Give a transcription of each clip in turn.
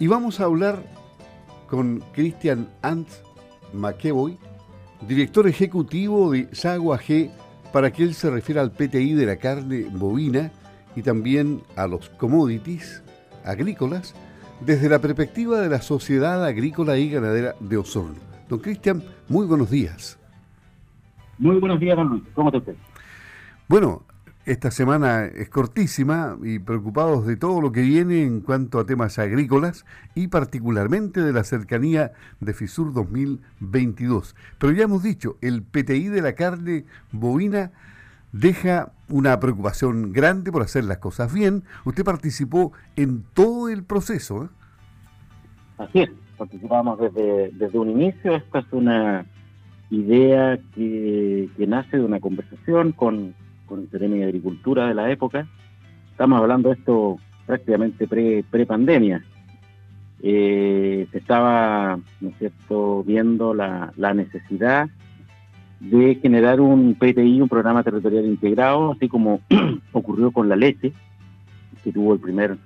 Y vamos a hablar con Christian Ant McEvoy, director ejecutivo de Sago AG, para que él se refiera al PTI de la carne bovina y también a los commodities agrícolas desde la perspectiva de la Sociedad Agrícola y Ganadera de Osorno. Don Cristian, muy buenos días. Muy buenos días, don Luis. ¿Cómo está usted? Bueno, esta semana es cortísima y preocupados de todo lo que viene en cuanto a temas agrícolas y particularmente de la cercanía de FISUR 2022. Pero ya hemos dicho, el PTI de la carne bovina deja una preocupación grande por hacer las cosas bien. Usted participó en todo el proceso. ¿eh? Así es, participamos desde, desde un inicio. Esta es una idea que, nace de una conversación con, con el Seremi de Agricultura de la época. Estamos hablando de esto prácticamente pre-pandemia. Eh, se estaba, ¿no es cierto?, viendo la, la necesidad de generar un PTI, un programa territorial integrado, así como ocurrió con la leche, que tuvo el primer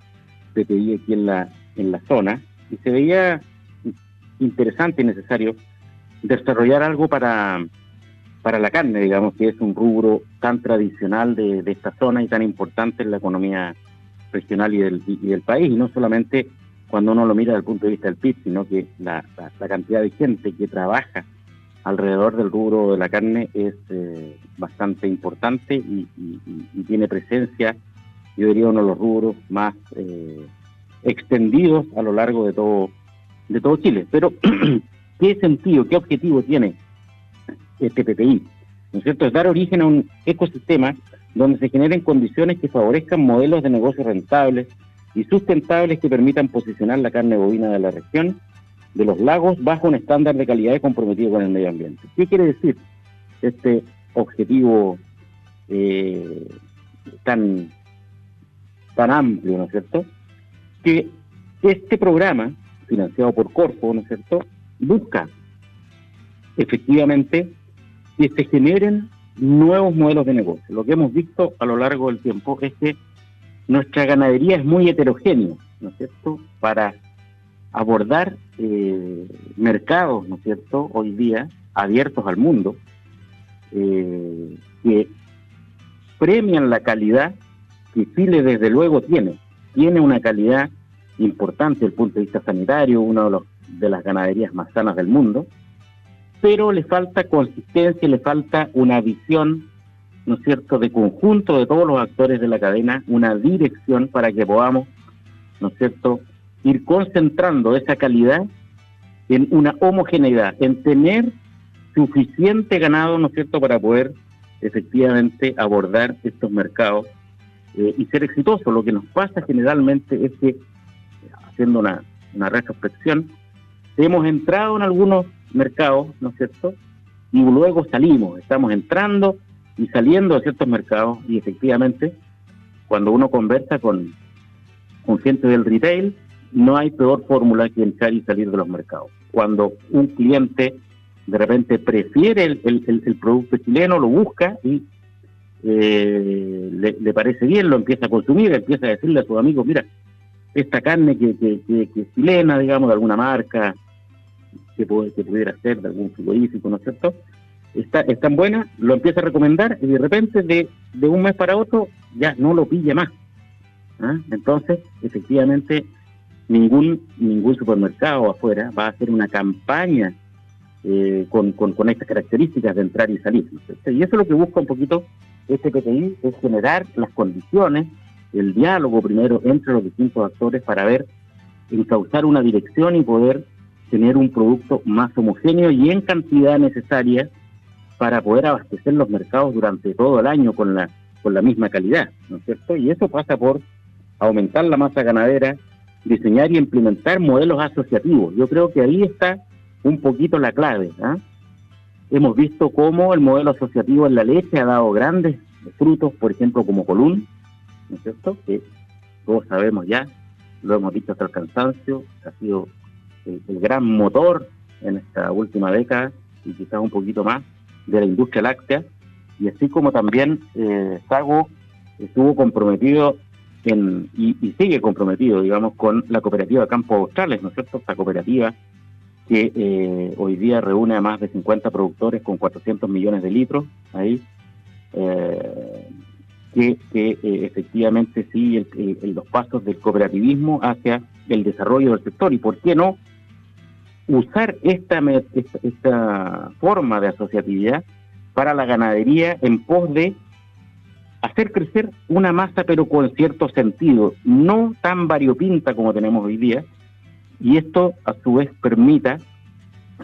PTI aquí en la, en la zona, y se veía interesante y necesario desarrollar algo para, para la carne, digamos, que es un rubro tan tradicional de, esta zona y tan importante en la economía regional y del, y del país, y no solamente cuando uno lo mira desde el punto de vista del PIB, sino que la, cantidad de gente que trabaja alrededor del rubro de la carne es eh, bastante importante y, tiene presencia, yo diría, uno de los rubros más eh, extendidos a lo largo de todo, de todo Chile. Pero, ¿qué sentido, qué objetivo tiene este PPI? ¿No es cierto? Es dar origen a un ecosistema donde se generen condiciones que favorezcan modelos de negocio rentables y sustentables que permitan posicionar la carne bovina de la región de los lagos bajo un estándar de calidad y comprometido con el medio ambiente. ¿Qué quiere decir este objetivo eh, tan, tan amplio, ¿no es cierto? Que este programa, financiado por Corfo, ¿no es cierto?, busca efectivamente que se generen nuevos modelos de negocio. Lo que hemos visto a lo largo del tiempo es que nuestra ganadería es muy heterogénea, ¿no es cierto?, para abordar eh, mercados, ¿no es cierto?, hoy día abiertos al mundo, eh, que premian la calidad que Chile desde luego tiene. Tiene una calidad importante desde el punto de vista sanitario, una de, de las ganaderías más sanas del mundo, pero le falta consistencia, le falta una visión, ¿no es cierto?, de conjunto de todos los actores de la cadena, una dirección para que podamos, ¿no es cierto?, ir concentrando esa calidad en una homogeneidad, en tener suficiente ganado, ¿no es cierto?, para poder efectivamente abordar estos mercados eh, y ser exitoso. Lo que nos pasa generalmente es que, haciendo una, una retrospección, hemos entrado en algunos mercados, ¿no es cierto?, y luego salimos, estamos entrando y saliendo de ciertos mercados y efectivamente, cuando uno conversa con, con gente del retail, no hay peor fórmula que entrar y salir de los mercados. Cuando un cliente de repente prefiere el, producto chileno, lo busca y eh, le, parece bien, lo empieza a consumir, empieza a decirle a sus amigos, mira, esta carne que, es chilena, digamos, de alguna marca, que, pudiera ser de algún frigorífico, ¿no es cierto? Está, es tan buena, lo empieza a recomendar y de repente de, de un mes para otro ya no lo pilla más. ¿ah? Entonces, efectivamente, ningún, ningún supermercado afuera va a hacer una campaña eh, con, con, estas características de entrar y salir. Y eso es lo que busca un poquito este PTI, es generar las condiciones, el diálogo primero entre los distintos actores para ver, encauzar una dirección y poder tener un producto más homogéneo y en cantidad necesaria para poder abastecer los mercados durante todo el año con la, con la misma calidad, ¿no es cierto? Y eso pasa por aumentar la masa ganadera, diseñar y implementar modelos asociativos. Yo creo que ahí está un poquito la clave. ¿ah? Hemos visto cómo el modelo asociativo en la leche ha dado grandes frutos, por ejemplo, como Colún, ¿no es cierto? Que todos sabemos ya, lo hemos dicho hasta el cansancio, ha sido el, gran motor en esta última década y quizás un poquito más de la industria láctea. Y así como también eh, Sago estuvo comprometido en, y, sigue comprometido, digamos, con la cooperativa Campo Australes, ¿no es cierto? Esta cooperativa que eh, hoy día reúne a más de 50 productores con 400 millones de litros ahí, eh, que, eh, efectivamente sigue los pasos del cooperativismo hacia el desarrollo del sector y, ¿por qué no? Usar esta, esta, forma de asociatividad para la ganadería en pos de hacer crecer una masa pero con cierto sentido, no tan variopinta como tenemos hoy día, y esto a su vez permita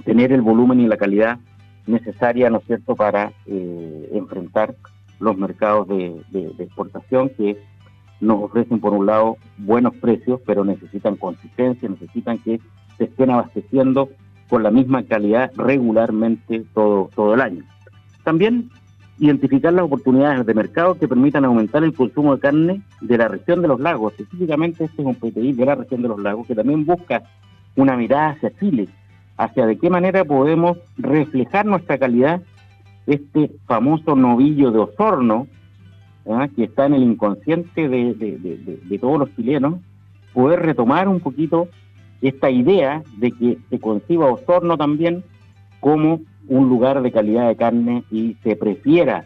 tener el volumen y la calidad necesaria, ¿no cierto?, para eh, enfrentar los mercados de, exportación que nos ofrecen, por un lado, buenos precios, pero necesitan consistencia, necesitan que se estén abasteciendo con la misma calidad regularmente todo, todo el año. También identificar las oportunidades de mercado que permitan aumentar el consumo de carne de la región de los lagos. Específicamente este es un PTI de la región de los lagos que también busca una mirada hacia Chile, hacia de qué manera podemos reflejar nuestra calidad, este famoso novillo de Osorno, ¿ah? que está en el inconsciente de, de todos los chilenos, poder retomar un poquito esta idea de que se conciba Osorno también como un lugar de calidad de carne y se prefiera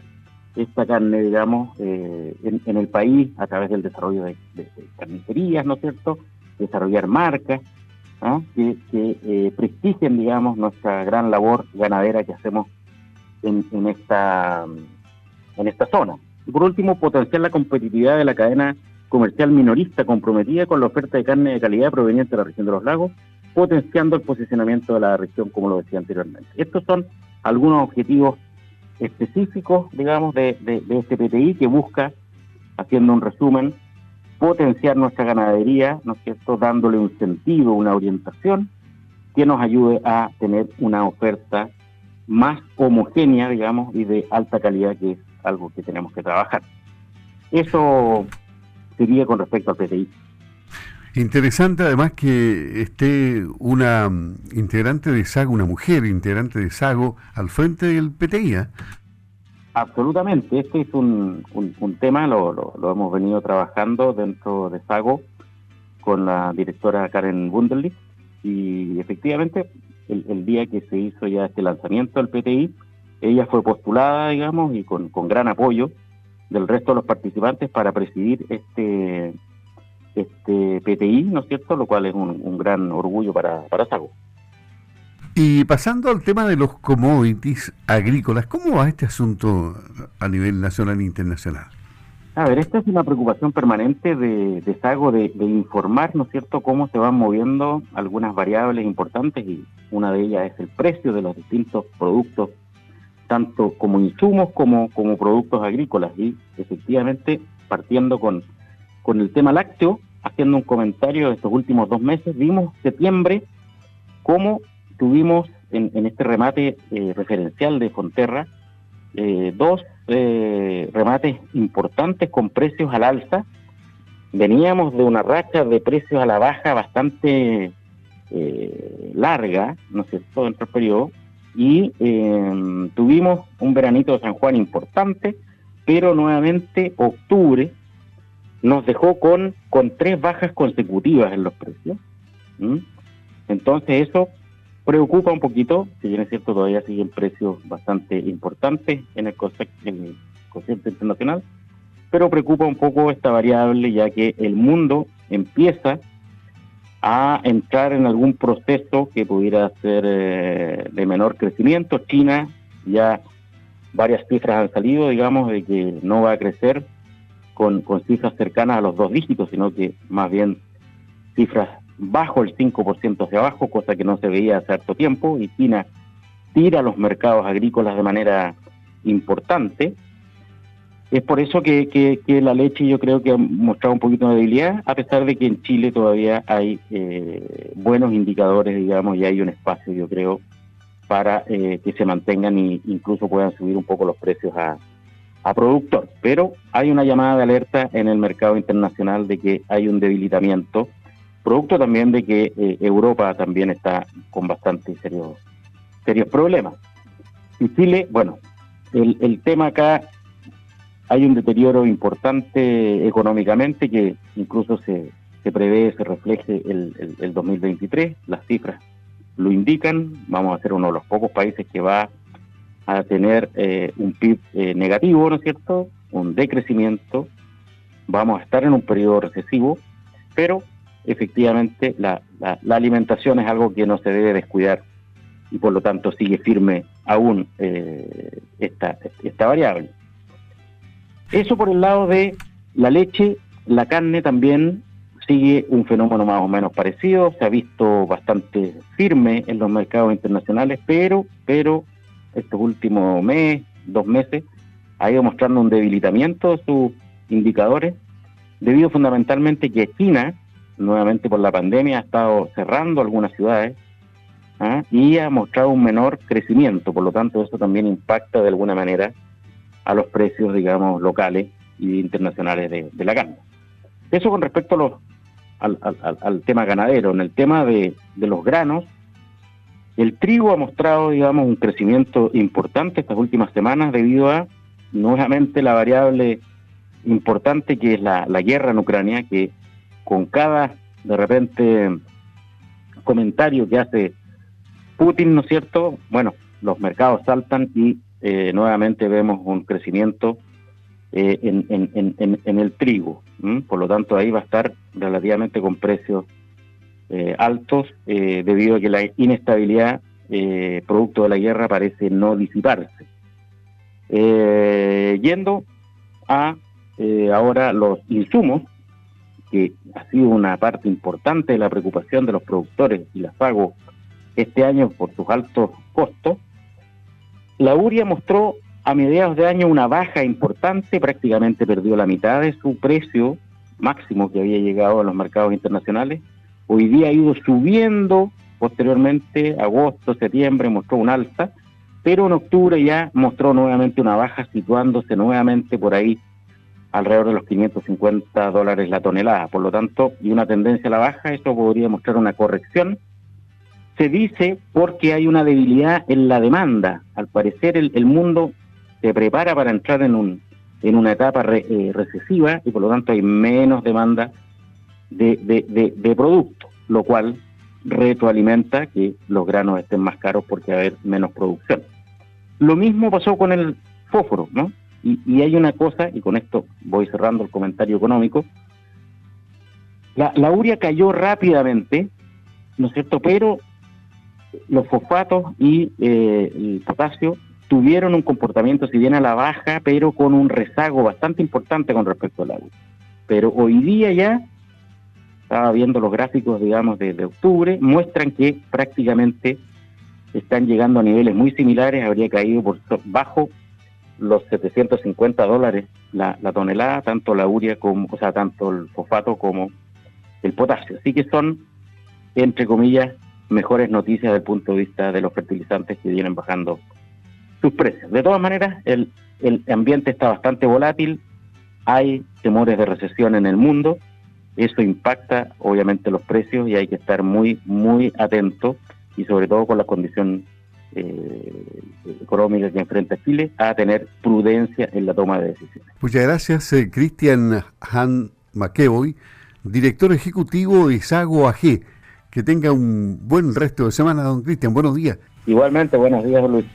esta carne, digamos, eh, en, el país a través del desarrollo de, carnicerías, ¿no es cierto? Desarrollar marcas ¿ah? que, eh, prestigien, digamos, nuestra gran labor ganadera que hacemos en, en, esta, en esta zona. Y por último, potenciar la competitividad de la cadena comercial minorista comprometida con la oferta de carne de calidad proveniente de la región de los lagos potenciando el posicionamiento de la región, como lo decía anteriormente. Estos son algunos objetivos específicos, digamos, de, este PTI que busca, haciendo un resumen, potenciar nuestra ganadería, ¿no es cierto?, dándole un sentido, una orientación que nos ayude a tener una oferta más homogénea, digamos, y de alta calidad, que es algo que tenemos que trabajar. Eso sería con respecto al PTI. Interesante además que esté una mm, integrante de SAGO, una mujer integrante de SAGO, al frente del PTI. ¿eh? Absolutamente, este es un, un, tema, lo, lo, hemos venido trabajando dentro de SAGO con la directora Karen Wunderlich y efectivamente el, el, día que se hizo ya este lanzamiento del PTI, ella fue postulada, digamos, y con, con gran apoyo del resto de los participantes para presidir este este PTI, ¿no es cierto? Lo cual es un, gran orgullo para, para Sago. Y pasando al tema de los commodities agrícolas, ¿cómo va este asunto a nivel nacional e internacional? A ver, esta es una preocupación permanente de, de Sago de, informar, ¿no es cierto?, cómo se van moviendo algunas variables importantes y una de ellas es el precio de los distintos productos, tanto como insumos como, como productos agrícolas. Y efectivamente, partiendo con con el tema lácteo, haciendo un comentario de estos últimos dos meses, vimos septiembre cómo tuvimos en, este remate eh, referencial de Fonterra eh, dos eh, remates importantes con precios al alza. Veníamos de una racha de precios a la baja bastante larga, ¿no es cierto?, dentro del periodo, y tuvimos un veranito de San Juan importante, pero nuevamente octubre nos dejó con, con tres bajas consecutivas en los precios. Entonces eso preocupa un poquito, si bien es cierto todavía siguen precios bastante importantes en el, en concierto internacional, pero preocupa un poco esta variable ya que el mundo empieza a entrar en algún proceso que pudiera ser eh, de menor crecimiento. China ya varias cifras han salido, digamos, de que no va a crecer con, con cifras cercanas a los dos dígitos, sino que más bien cifras bajo el 5% hacia abajo, cosa que no se veía hace harto tiempo, y China tira los mercados agrícolas de manera importante. Es por eso que, que, la leche yo creo que ha mostrado un poquito de debilidad, a pesar de que en Chile todavía hay eh, buenos indicadores, digamos, y hay un espacio, yo creo, para eh, que se mantengan e incluso puedan subir un poco los precios a, a productor, pero hay una llamada de alerta en el mercado internacional de que hay un debilitamiento, producto también de que eh, Europa también está con bastante serios, serios problemas. Y Chile, bueno, el, el tema acá hay un deterioro importante económicamente que incluso se, se prevé se refleje el, el, 2023. Las cifras lo indican. Vamos a ser uno de los pocos países que va a tener eh, un PIB eh, negativo, ¿no es cierto? Un decrecimiento. Vamos a estar en un periodo recesivo, pero efectivamente la, la, alimentación es algo que no se debe descuidar y por lo tanto sigue firme aún eh, esta, esta variable. Eso por el lado de la leche, la carne también sigue un fenómeno más o menos parecido, se ha visto bastante firme en los mercados internacionales, pero, pero estos últimos mes, dos meses, ha ido mostrando un debilitamiento de sus indicadores, debido fundamentalmente que China, nuevamente por la pandemia, ha estado cerrando algunas ciudades ¿ah? y ha mostrado un menor crecimiento, por lo tanto eso también impacta de alguna manera a los precios, digamos, locales y internacionales de, la carne. Eso con respecto a los, al, tema ganadero. En el tema de, los granos, el trigo ha mostrado, digamos, un crecimiento importante estas últimas semanas debido a, nuevamente, la variable importante que es la, la guerra en Ucrania, que con cada, de repente, comentario que hace Putin, ¿no es cierto? Bueno, los mercados saltan y eh, nuevamente vemos un crecimiento eh, en, el trigo. Por lo tanto, ahí va a estar relativamente con precios eh, altos debido a que la inestabilidad producto de la guerra parece no disiparse. yendo a ahora los insumos, que ha sido una parte importante de la preocupación de los productores y las pagos este año por sus altos costos, la URIA mostró a mediados de año una baja importante, prácticamente perdió la mitad de su precio máximo que había llegado a los mercados internacionales. Hoy día ha ido subiendo posteriormente, agosto, septiembre mostró un alza, pero en octubre ya mostró nuevamente una baja, situándose nuevamente por ahí alrededor de los 550 dólares la tonelada. Por lo tanto, y una tendencia a la baja, eso podría mostrar una corrección se dice porque hay una debilidad en la demanda. Al parecer el, mundo se prepara para entrar en, un, en una etapa eh, recesiva y por lo tanto hay menos demanda de, de, de, productos, lo cual retroalimenta que los granos estén más caros porque va a haber menos producción. Lo mismo pasó con el fósforo, ¿no? Y, hay una cosa, y con esto voy cerrando el comentario económico, la, la uria cayó rápidamente, ¿no es cierto? Pero los fosfatos y eh, el potasio tuvieron un comportamiento, si bien a la baja, pero con un rezago bastante importante con respecto al agua. Pero hoy día ya, estaba viendo los gráficos, digamos, de, octubre, muestran que prácticamente están llegando a niveles muy similares, habría caído por bajo los 750 dólares la, la tonelada, tanto la uria como, o sea, tanto el fosfato como el potasio. Así que son, entre comillas, mejores noticias desde el punto de vista de los fertilizantes que vienen bajando sus precios. De todas maneras, el, el ambiente está bastante volátil, hay temores de recesión en el mundo, eso impacta obviamente los precios y hay que estar muy, muy atento y sobre todo con la condición eh, económica que enfrenta Chile, a tener prudencia en la toma de decisiones. Muchas gracias, eh, Cristian Han McEvoy, director ejecutivo de Sago AG. Que tenga un buen resto de semana, don Cristian. Buenos días. Igualmente, buenos días, Luis.